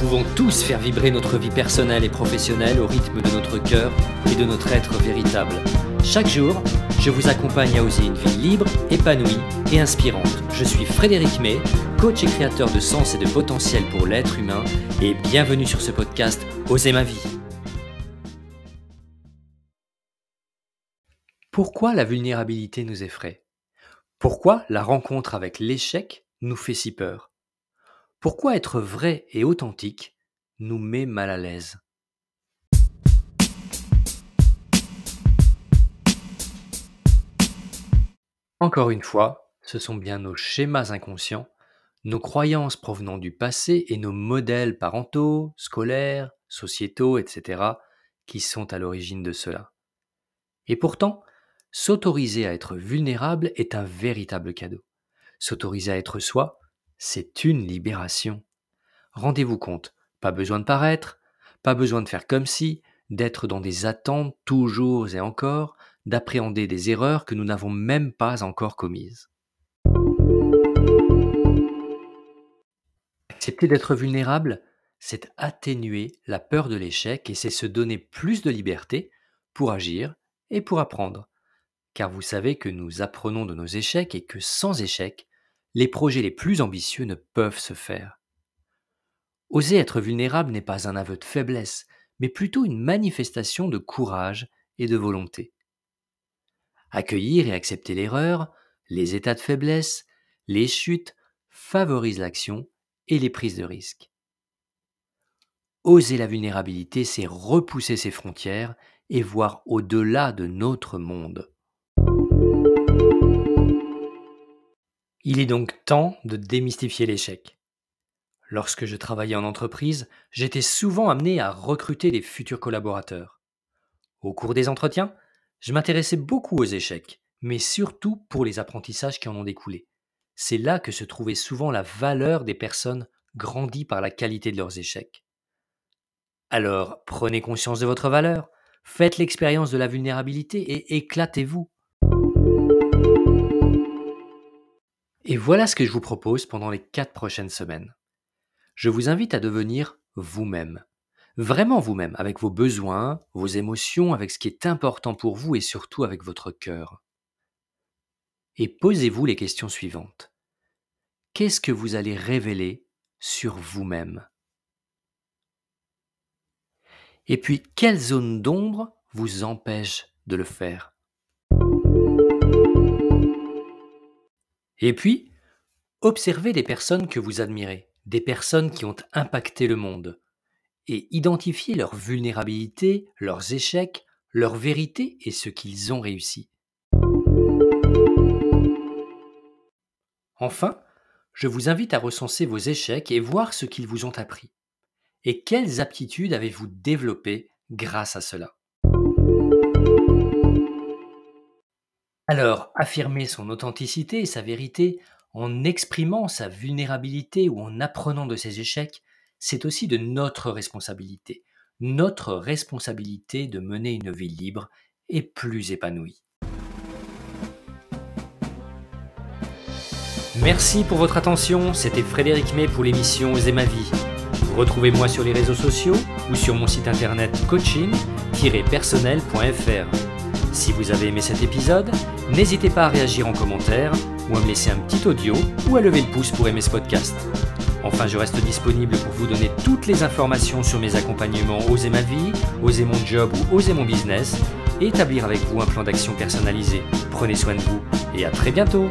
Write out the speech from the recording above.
pouvons tous faire vibrer notre vie personnelle et professionnelle au rythme de notre cœur et de notre être véritable. Chaque jour, je vous accompagne à oser une vie libre, épanouie et inspirante. Je suis Frédéric May, coach et créateur de sens et de potentiel pour l'être humain et bienvenue sur ce podcast Oser ma vie. Pourquoi la vulnérabilité nous effraie? Pourquoi la rencontre avec l'échec nous fait si peur? Pourquoi être vrai et authentique nous met mal à l'aise? Encore une fois, ce sont bien nos schémas inconscients, nos croyances provenant du passé et nos modèles parentaux, scolaires, sociétaux, etc., qui sont à l'origine de cela. Et pourtant, s'autoriser à être vulnérable est un véritable cadeau. S'autoriser à être soi, c'est une libération. Rendez-vous compte, pas besoin de paraître, pas besoin de faire comme si, d'être dans des attentes toujours et encore, d'appréhender des erreurs que nous n'avons même pas encore commises. Accepter d'être vulnérable, c'est atténuer la peur de l'échec et c'est se donner plus de liberté pour agir et pour apprendre. Car vous savez que nous apprenons de nos échecs et que sans échec, les projets les plus ambitieux ne peuvent se faire. Oser être vulnérable n'est pas un aveu de faiblesse, mais plutôt une manifestation de courage et de volonté. Accueillir et accepter l'erreur, les états de faiblesse, les chutes favorisent l'action et les prises de risques. Oser la vulnérabilité, c'est repousser ses frontières et voir au-delà de notre monde. Il est donc temps de démystifier l'échec. Lorsque je travaillais en entreprise, j'étais souvent amené à recruter des futurs collaborateurs. Au cours des entretiens, je m'intéressais beaucoup aux échecs, mais surtout pour les apprentissages qui en ont découlé. C'est là que se trouvait souvent la valeur des personnes grandies par la qualité de leurs échecs. Alors, prenez conscience de votre valeur, faites l'expérience de la vulnérabilité et éclatez-vous. Et voilà ce que je vous propose pendant les quatre prochaines semaines. Je vous invite à devenir vous-même. Vraiment vous-même, avec vos besoins, vos émotions, avec ce qui est important pour vous et surtout avec votre cœur. Et posez-vous les questions suivantes. Qu'est-ce que vous allez révéler sur vous-même? Et puis, quelle zone d'ombre vous empêche de le faire? Et puis, observez des personnes que vous admirez, des personnes qui ont impacté le monde, et identifiez leurs vulnérabilités, leurs échecs, leurs vérités et ce qu'ils ont réussi. Enfin, je vous invite à recenser vos échecs et voir ce qu'ils vous ont appris. Et quelles aptitudes avez-vous développées grâce à cela? Alors, affirmer son authenticité et sa vérité en exprimant sa vulnérabilité ou en apprenant de ses échecs, c'est aussi de notre responsabilité. Notre responsabilité de mener une vie libre et plus épanouie. Merci pour votre attention, c'était Frédéric May pour l'émission Oser ma vie. Retrouvez-moi sur les réseaux sociaux ou sur mon site internet coaching-personnel.fr. Si vous avez aimé cet épisode, n'hésitez pas à réagir en commentaire ou à me laisser un petit audio ou à lever le pouce pour aimer ce podcast. Enfin, je reste disponible pour vous donner toutes les informations sur mes accompagnements Oser ma vie, Oser mon job ou Oser mon business et établir avec vous un plan d'action personnalisé. Prenez soin de vous et à très bientôt